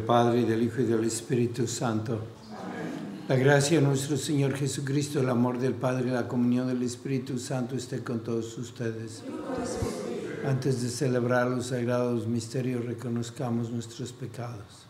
Padre, y del Hijo y del Espíritu Santo. La gracia de nuestro Señor Jesucristo, el amor del Padre y la comunión del Espíritu Santo esté con todos ustedes. Antes de celebrar los sagrados misterios, reconozcamos nuestros pecados.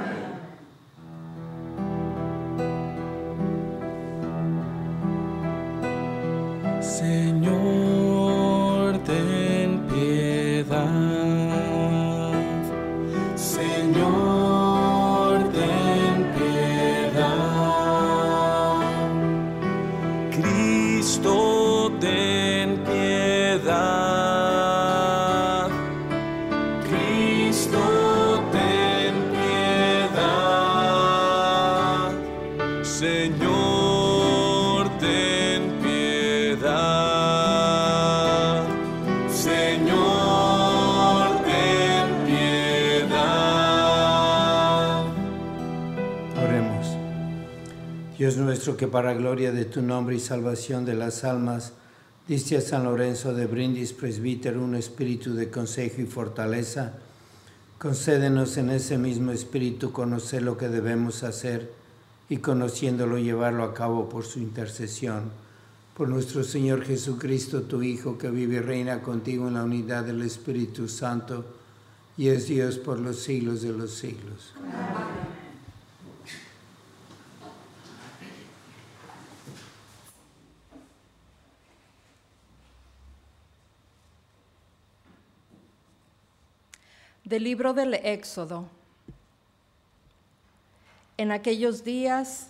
Para gloria de tu nombre y salvación de las almas, diste a San Lorenzo de Brindis, presbítero, un espíritu de consejo y fortaleza, concédenos en ese mismo espíritu conocer lo que debemos hacer y conociéndolo llevarlo a cabo por su intercesión. Por nuestro Señor Jesucristo, tu Hijo, que vive y reina contigo en la unidad del Espíritu Santo, y es Dios por los siglos de los siglos. Amén. Del libro del Éxodo. En aquellos días,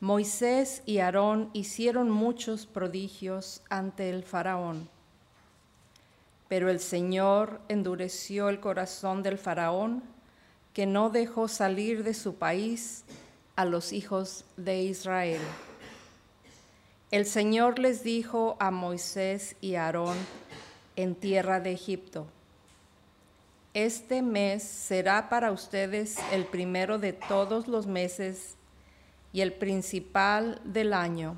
Moisés y Aarón hicieron muchos prodigios ante el faraón. Pero el Señor endureció el corazón del faraón, que no dejó salir de su país a los hijos de Israel. El Señor les dijo a Moisés y Aarón en tierra de Egipto, este mes será para ustedes el primero de todos los meses y el principal del año.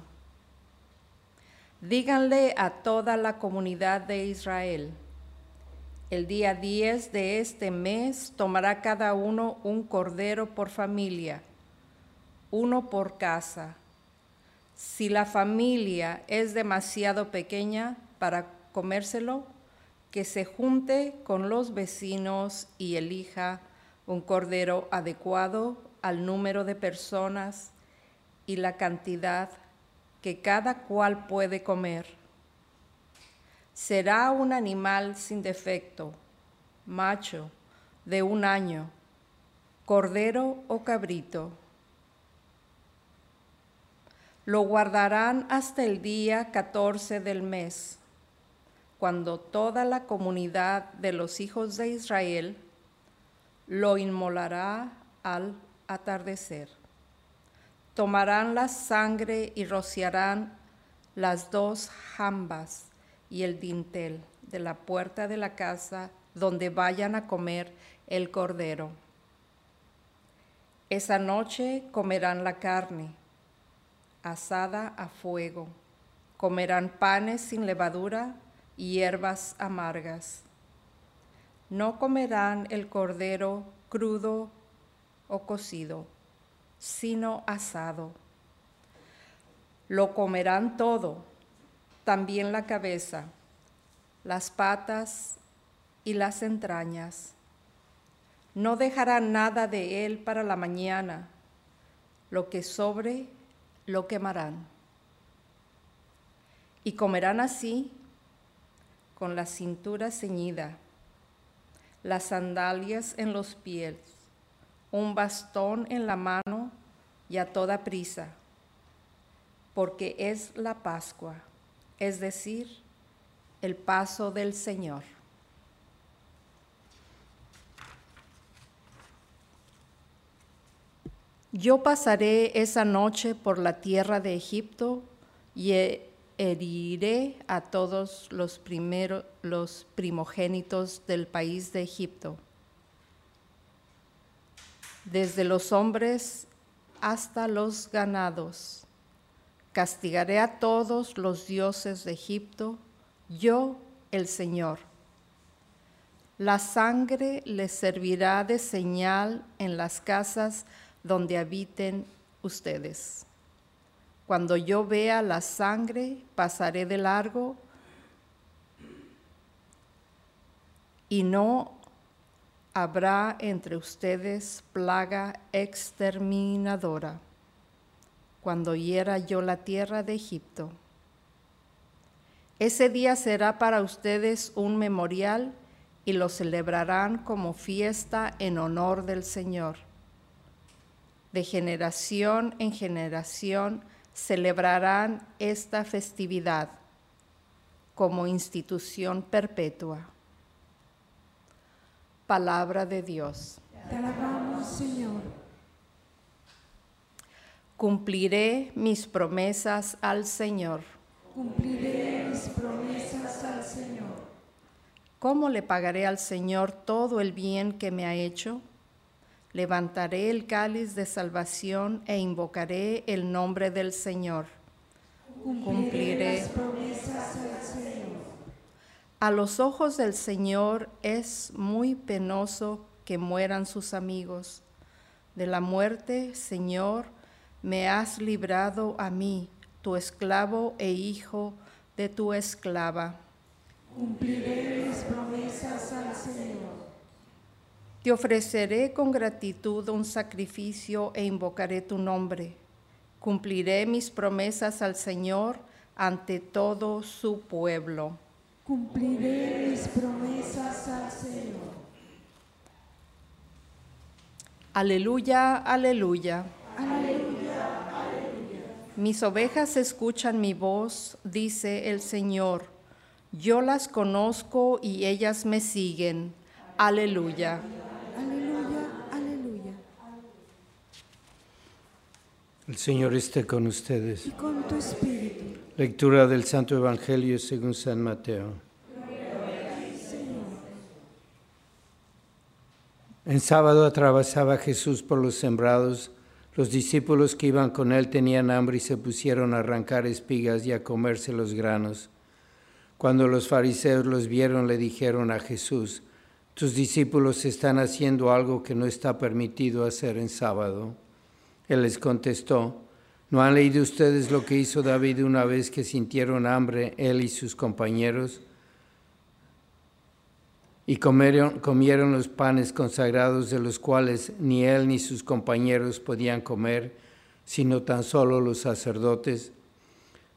Díganle a toda la comunidad de Israel, el día 10 de este mes tomará cada uno un cordero por familia, uno por casa. Si la familia es demasiado pequeña para comérselo, que se junte con los vecinos y elija un cordero adecuado al número de personas y la cantidad que cada cual puede comer. Será un animal sin defecto, macho, de un año, cordero o cabrito. Lo guardarán hasta el día 14 del mes cuando toda la comunidad de los hijos de Israel lo inmolará al atardecer. Tomarán la sangre y rociarán las dos jambas y el dintel de la puerta de la casa donde vayan a comer el cordero. Esa noche comerán la carne asada a fuego, comerán panes sin levadura y hierbas amargas. No comerán el cordero crudo o cocido, sino asado. Lo comerán todo, también la cabeza, las patas y las entrañas. No dejarán nada de él para la mañana. Lo que sobre, lo quemarán. Y comerán así, con la cintura ceñida, las sandalias en los pies, un bastón en la mano y a toda prisa, porque es la Pascua, es decir, el paso del Señor. Yo pasaré esa noche por la tierra de Egipto y heriré a todos los, primeros, los primogénitos del país de Egipto, desde los hombres hasta los ganados. Castigaré a todos los dioses de Egipto, yo el Señor. La sangre les servirá de señal en las casas donde habiten ustedes. Cuando yo vea la sangre, pasaré de largo y no habrá entre ustedes plaga exterminadora cuando hiera yo la tierra de Egipto. Ese día será para ustedes un memorial y lo celebrarán como fiesta en honor del Señor. De generación en generación celebrarán esta festividad como institución perpetua. Palabra de Dios. Te alabamos, Señor. Cumpliré mis promesas al Señor. Cumpliré mis promesas al Señor. ¿Cómo le pagaré al Señor todo el bien que me ha hecho? Levantaré el cáliz de salvación e invocaré el nombre del Señor. Cumpliré, las promesas al Señor. A los ojos del Señor es muy penoso que mueran sus amigos. De la muerte, Señor, me has librado a mí, tu esclavo e hijo de tu esclava. Cumpliré mis promesas al Señor. Te ofreceré con gratitud un sacrificio e invocaré tu nombre. Cumpliré mis promesas al Señor ante todo su pueblo. Cumpliré mis promesas al Señor. Aleluya, aleluya. Aleluya, aleluya. Mis ovejas escuchan mi voz, dice el Señor. Yo las conozco y ellas me siguen. Aleluya. Aleluya, aleluya. El Señor esté con ustedes. Y con tu espíritu. Lectura del Santo Evangelio según San Mateo. En sábado atravesaba Jesús por los sembrados. Los discípulos que iban con él tenían hambre y se pusieron a arrancar espigas y a comerse los granos. Cuando los fariseos los vieron, le dijeron a Jesús, tus discípulos están haciendo algo que no está permitido hacer en sábado. Él les contestó, ¿no han leído ustedes lo que hizo David una vez que sintieron hambre, él y sus compañeros? Y comieron, comieron los panes consagrados de los cuales ni él ni sus compañeros podían comer, sino tan solo los sacerdotes.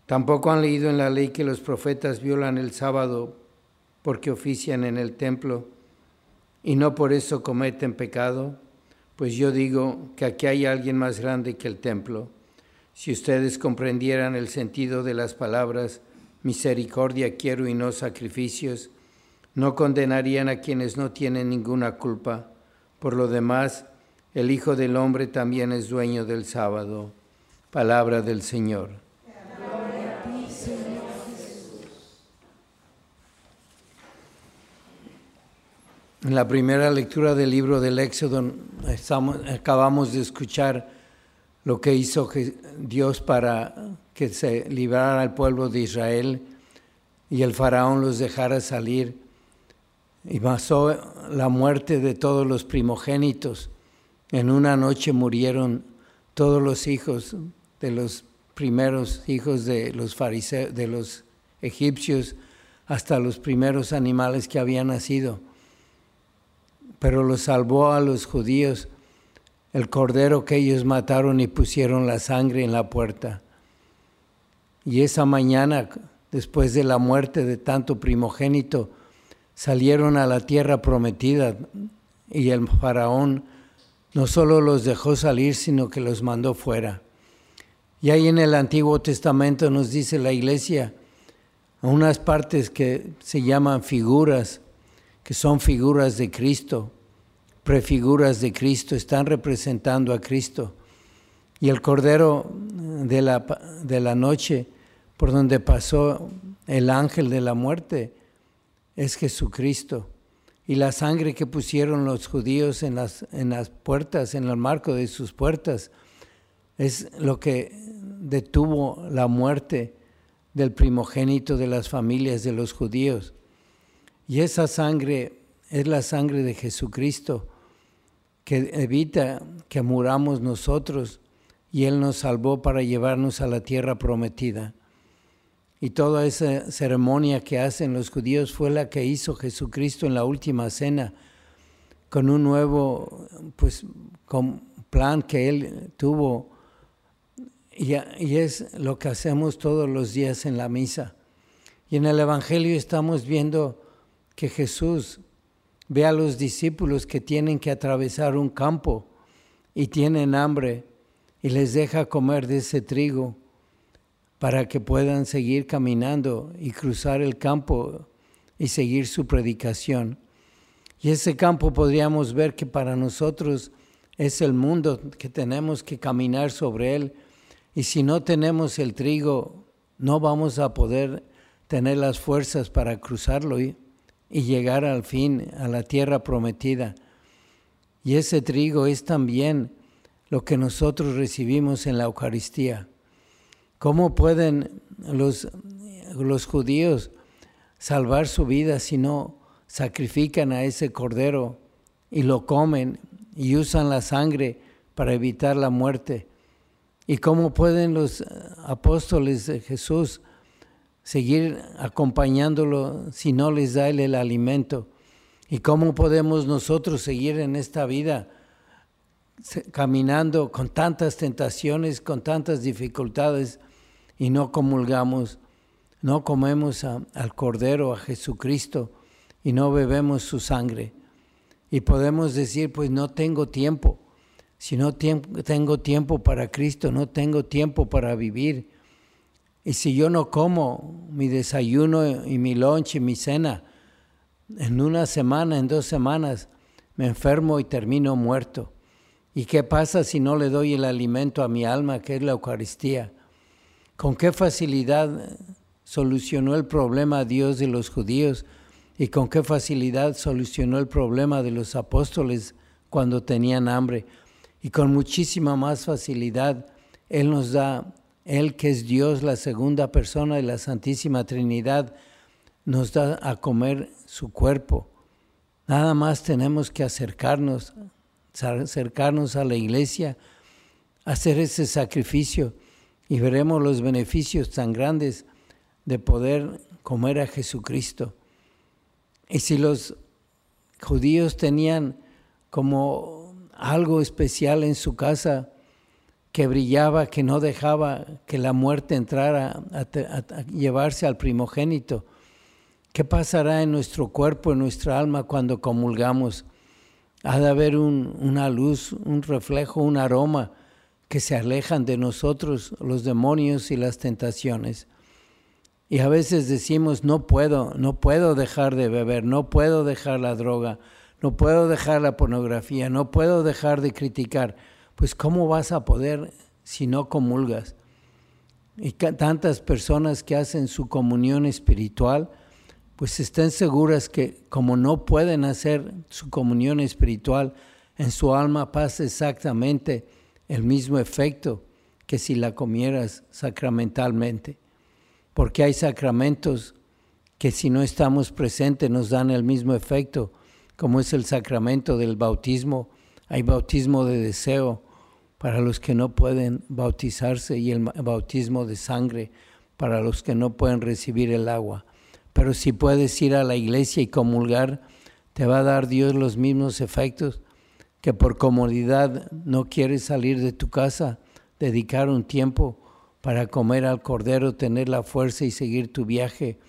Tampoco han leído en la ley que los profetas violan el sábado porque ofician en el templo y no por eso cometen pecado. Pues yo digo que aquí hay alguien más grande que el templo. Si ustedes comprendieran el sentido de las palabras, misericordia quiero y no sacrificios, no condenarían a quienes no tienen ninguna culpa, Por lo demás, el Hijo del Hombre también es dueño del sábado. Palabra del Señor. En la primera lectura del libro del Éxodo acabamos de escuchar lo que hizo Dios para que se librara al pueblo de Israel y el faraón los dejara salir. Y pasó la muerte de todos los primogénitos. En una noche murieron todos los hijos de los primeros hijos de los fariseos, de los egipcios, hasta los primeros animales que habían nacido pero lo salvó a los judíos el cordero que ellos mataron y pusieron la sangre en la puerta. Y esa mañana, después de la muerte de tanto primogénito, salieron a la tierra prometida y el faraón no solo los dejó salir, sino que los mandó fuera. Y ahí en el Antiguo Testamento nos dice la iglesia unas partes que se llaman figuras que son figuras de Cristo, prefiguras de Cristo, están representando a Cristo. Y el Cordero de la, de la noche por donde pasó el ángel de la muerte es Jesucristo. Y la sangre que pusieron los judíos en las, en las puertas, en el marco de sus puertas, es lo que detuvo la muerte del primogénito de las familias de los judíos. Y esa sangre es la sangre de Jesucristo que evita que muramos nosotros y Él nos salvó para llevarnos a la tierra prometida. Y toda esa ceremonia que hacen los judíos fue la que hizo Jesucristo en la última cena, con un nuevo pues, con plan que Él tuvo. Y, y es lo que hacemos todos los días en la misa. Y en el Evangelio estamos viendo que Jesús ve a los discípulos que tienen que atravesar un campo y tienen hambre y les deja comer de ese trigo para que puedan seguir caminando y cruzar el campo y seguir su predicación. Y ese campo podríamos ver que para nosotros es el mundo que tenemos que caminar sobre él. Y si no tenemos el trigo, no vamos a poder tener las fuerzas para cruzarlo y llegar al fin a la tierra prometida. Y ese trigo es también lo que nosotros recibimos en la Eucaristía. ¿Cómo pueden los, los judíos salvar su vida si no sacrifican a ese cordero y lo comen y usan la sangre para evitar la muerte? ¿Y cómo pueden los apóstoles de Jesús seguir acompañándolo si no les da él el alimento? ¿Y cómo podemos nosotros seguir en esta vida caminando con tantas tentaciones, con tantas dificultades y no comulgamos, no comemos al Cordero, a Jesucristo y no bebemos su sangre? Y podemos decir, pues no tengo tiempo. Si no tengo tiempo para Cristo, no tengo tiempo para vivir y si yo no como mi desayuno y mi lunch y mi cena, en una semana, en dos semanas, me enfermo y termino muerto. ¿Y qué pasa si no le doy el alimento a mi alma, que es la Eucaristía? ¿Con qué facilidad solucionó el problema Dios de los judíos y con qué facilidad solucionó el problema de los apóstoles cuando tenían hambre? Y con muchísima más facilidad Él nos da él que es Dios, la segunda persona de la Santísima Trinidad, nos da a comer su cuerpo. Nada más tenemos que acercarnos, acercarnos a la iglesia, hacer ese sacrificio y veremos los beneficios tan grandes de poder comer a Jesucristo. Y si los judíos tenían como algo especial en su casa, que brillaba, que no dejaba que la muerte entrara a, llevarse al primogénito. ¿Qué pasará en nuestro cuerpo, en nuestra alma cuando comulgamos? Ha de haber una luz, un reflejo, un aroma que se alejan de nosotros los demonios y las tentaciones. Y a veces decimos, no puedo, no puedo dejar de beber, no puedo dejar la droga, no puedo dejar la pornografía, no puedo dejar de criticar. Pues ¿cómo vas a poder si no comulgas? Y tantas personas que hacen su comunión espiritual, pues estén seguras que como no pueden hacer su comunión espiritual, en su alma pasa exactamente el mismo efecto que si la comieras sacramentalmente. Porque hay sacramentos que si no estamos presentes nos dan el mismo efecto, como es el sacramento del bautismo. Hay bautismo de deseo para los que no pueden bautizarse y el bautismo de sangre para los que no pueden recibir el agua. Pero si puedes ir a la iglesia y comulgar, te va a dar Dios los mismos efectos que por comodidad no quieres salir de tu casa, dedicar un tiempo para comer al cordero, tener la fuerza y seguir tu viaje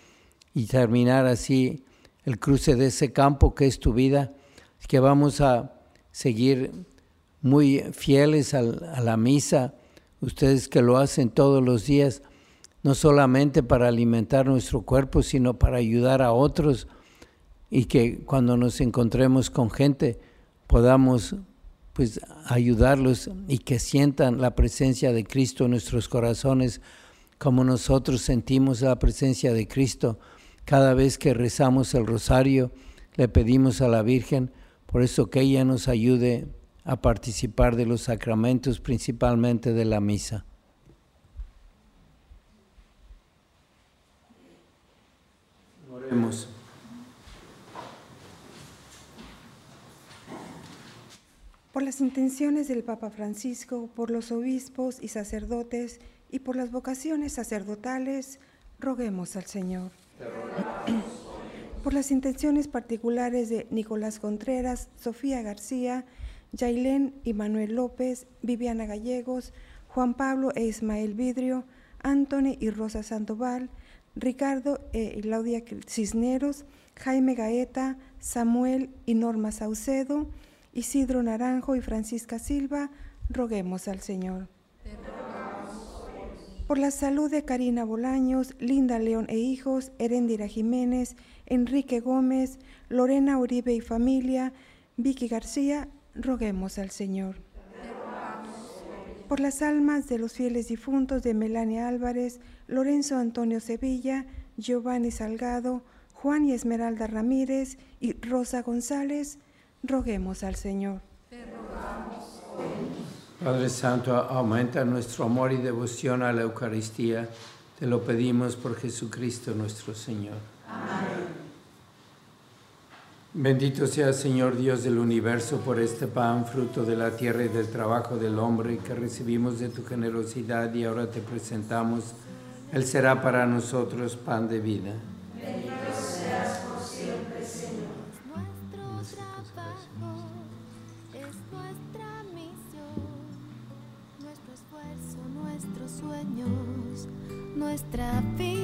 y terminar así el cruce de ese campo que es tu vida, que vamos a seguir muy fieles a la misa, ustedes que lo hacen todos los días, no solamente para alimentar nuestro cuerpo, sino para ayudar a otros y que cuando nos encontremos con gente podamos pues ayudarlos y que sientan la presencia de Cristo en nuestros corazones como nosotros sentimos la presencia de Cristo. Cada vez que rezamos el rosario, le pedimos a la Virgen, por eso que ella nos ayude a participar de los sacramentos, principalmente de la misa. Oremos. Por las intenciones del Papa Francisco, por los obispos y sacerdotes y por las vocaciones sacerdotales, roguemos al Señor. Por las intenciones particulares de Nicolás Contreras, Sofía García, Yailén y Manuel López, Viviana Gallegos, Juan Pablo e Ismael Vidrio, Anthony y Rosa Sandoval, Ricardo e Claudia Cisneros, Jaime Gaeta, Samuel y Norma Saucedo, Isidro Naranjo y Francisca Silva, roguemos al Señor. Por la salud de Karina Bolaños, Linda León e hijos, Heréndira Jiménez, Enrique Gómez, Lorena Uribe y familia, Vicky García, roguemos al Señor. Por las almas de los fieles difuntos de Melania Álvarez, Lorenzo Antonio Sevilla, Giovanni Salgado, Juan y Esmeralda Ramírez y Rosa González, roguemos al Señor. Padre Santo, aumenta nuestro amor y devoción a la Eucaristía. Te lo pedimos por Jesucristo nuestro Señor. Amén. Bendito sea Señor Dios del universo por este pan, fruto de la tierra y del trabajo del hombre que recibimos de tu generosidad y ahora te presentamos. Él será para nosotros pan de vida. Bendito seas por siempre, Señor. Nuestro trabajo es nuestra misión, nuestro esfuerzo, nuestros sueños, nuestra vida.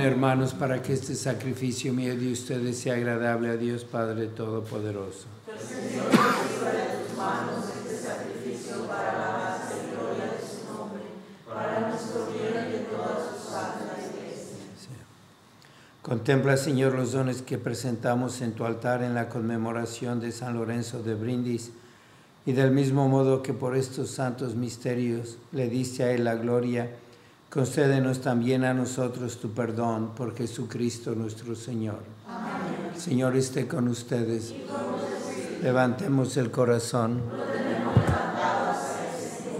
Hermanos para que este sacrificio mío de ustedes sea agradable a Dios Padre Todopoderoso. Contempla, Señor, los dones que presentamos en tu altar en la conmemoración de San Lorenzo de Brindis y del mismo modo que por estos santos misterios le diste a él la gloria, concédenos también a nosotros tu perdón por Jesucristo nuestro Señor. Amén. Señor esté con ustedes. Levantemos el corazón.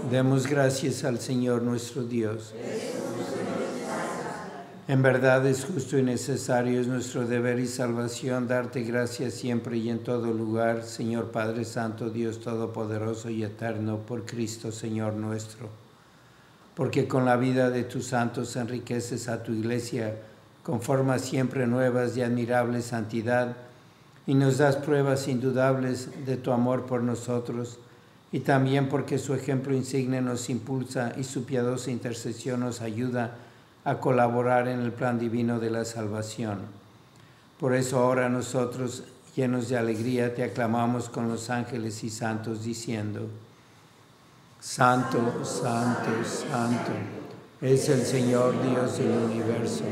Demos gracias al Señor nuestro Dios. En verdad es justo y necesario, es nuestro deber y salvación darte gracias siempre y en todo lugar, Señor Padre Santo, Dios Todopoderoso y Eterno, por Cristo, Señor nuestro. Porque con la vida de tus santos enriqueces a tu iglesia con formas siempre nuevas de admirable santidad y nos das pruebas indudables de tu amor por nosotros y también porque su ejemplo insigne nos impulsa y su piadosa intercesión nos ayuda a colaborar en el plan divino de la salvación. Por eso ahora nosotros, llenos de alegría, te aclamamos con los ángeles y santos, diciendo, Santo, Santo, Santo, es el Señor Dios del universo,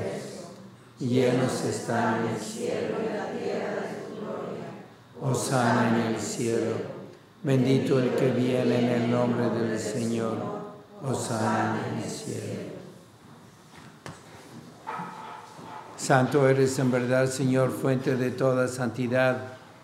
llenos están el cielo y la tierra de tu gloria. Osana en el cielo. Bendito el que viene en el nombre del Señor. Osana en el cielo. Santo eres en verdad, Señor, fuente de toda santidad.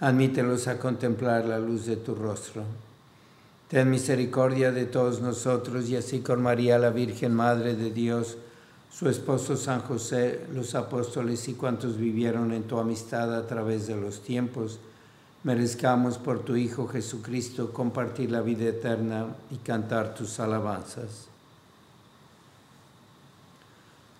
Admítelos a contemplar la luz de tu rostro. Ten misericordia de todos nosotros y así con María, la Virgen Madre de Dios, su esposo San José, los apóstoles y cuantos vivieron en tu amistad a través de los tiempos, merezcamos por tu Hijo Jesucristo compartir la vida eterna y cantar tus alabanzas.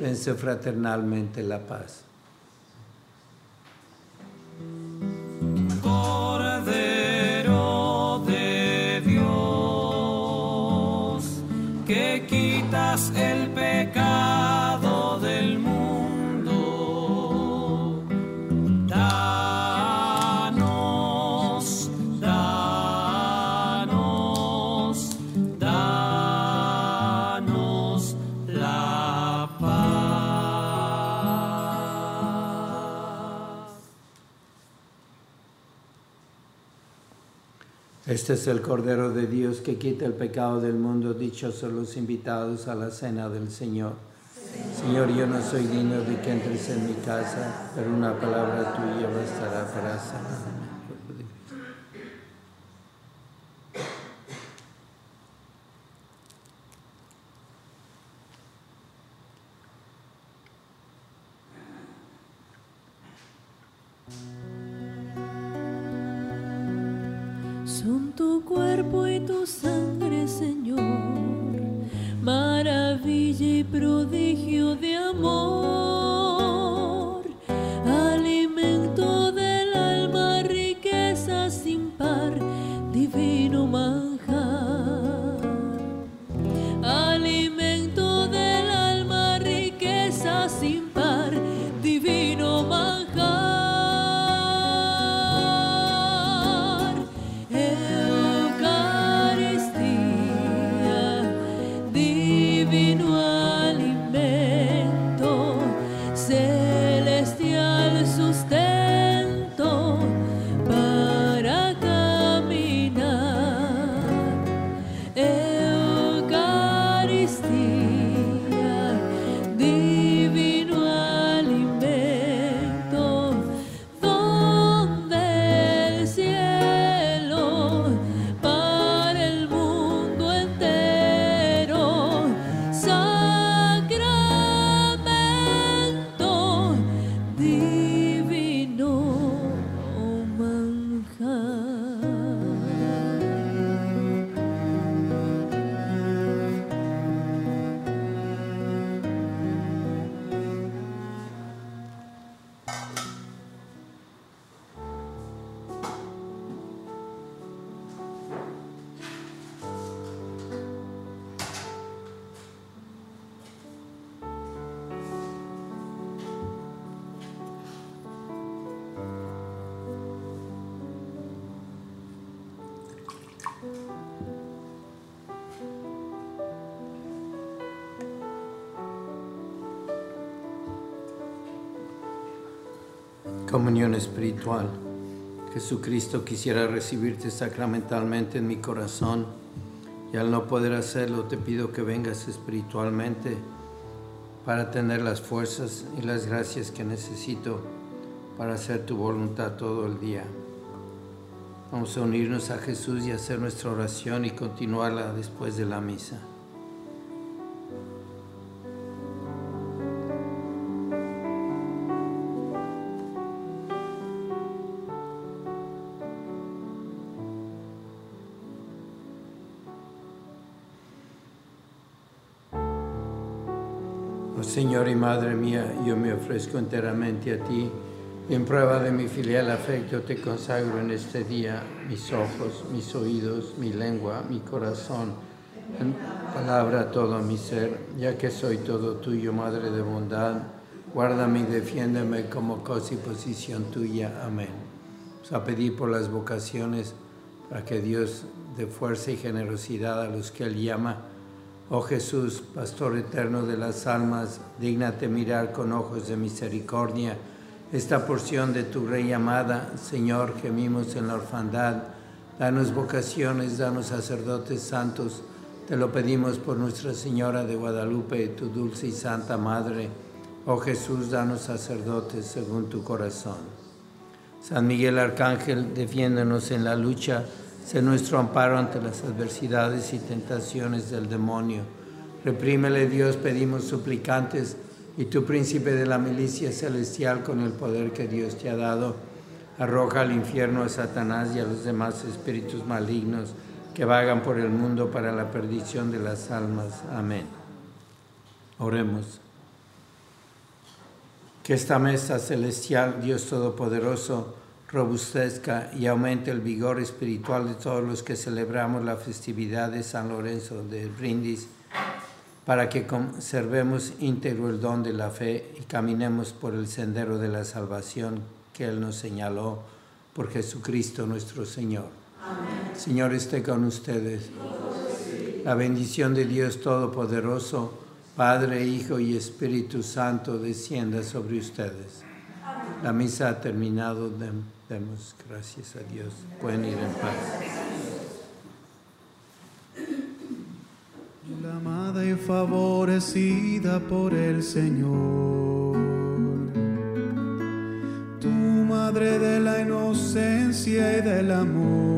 Vence fraternalmente la paz. Cordero de Dios, que quitas el Este es el Cordero de Dios que quita el pecado del mundo. Dichosos los invitados a la cena del Señor. Señor, yo no soy digno de que entres en mi casa, pero una palabra tuya bastará para sanarme. Son tu cuerpo y tu sangre, Señor, maravilla y prodigio de amor, Comunión espiritual. Jesucristo quisiera recibirte sacramentalmente en mi corazón y al no poder hacerlo te pido que vengas espiritualmente para tener las fuerzas y las gracias que necesito para hacer tu voluntad todo el día. Vamos a unirnos a Jesús y hacer nuestra oración y continuarla después de la misa. Madre mía, yo me ofrezco enteramente a ti en prueba de mi filial afecto te consagro en este día mis ojos, mis oídos, mi lengua, mi corazón, en palabra todo mi ser, ya que soy todo tuyo, Madre de bondad, guárdame y defiéndeme como cosa y posición tuya. Amén. Vamos a pedir por las vocaciones para que Dios dé fuerza y generosidad a los que Él llama. Oh Jesús, Pastor eterno de las almas, dígnate mirar con ojos de misericordia esta porción de tu Rey amada. Señor, gemimos en la orfandad. Danos vocaciones, danos sacerdotes santos. Te lo pedimos por Nuestra Señora de Guadalupe, tu dulce y santa Madre. Oh Jesús, danos sacerdotes según tu corazón. San Miguel Arcángel, defiéndonos en la lucha, sé nuestro amparo ante las adversidades y tentaciones del demonio. Reprímele Dios, pedimos suplicantes, y tu príncipe de la milicia celestial con el poder que Dios te ha dado, arroja al infierno a Satanás y a los demás espíritus malignos que vagan por el mundo para la perdición de las almas. Amén. Oremos. Que esta mesa celestial, Dios Todopoderoso, robustezca y aumente el vigor espiritual de todos los que celebramos la festividad de San Lorenzo de Brindis, para que conservemos íntegro el don de la fe y caminemos por el sendero de la salvación que Él nos señaló por Jesucristo nuestro Señor. Amén. Señor esté con ustedes. La bendición de Dios Todopoderoso, Padre, Hijo y Espíritu Santo, descienda sobre ustedes. La misa ha terminado. Demos gracias a Dios. Pueden ir en paz. La amada y favorecida por el Señor, tu madre de la inocencia y del amor,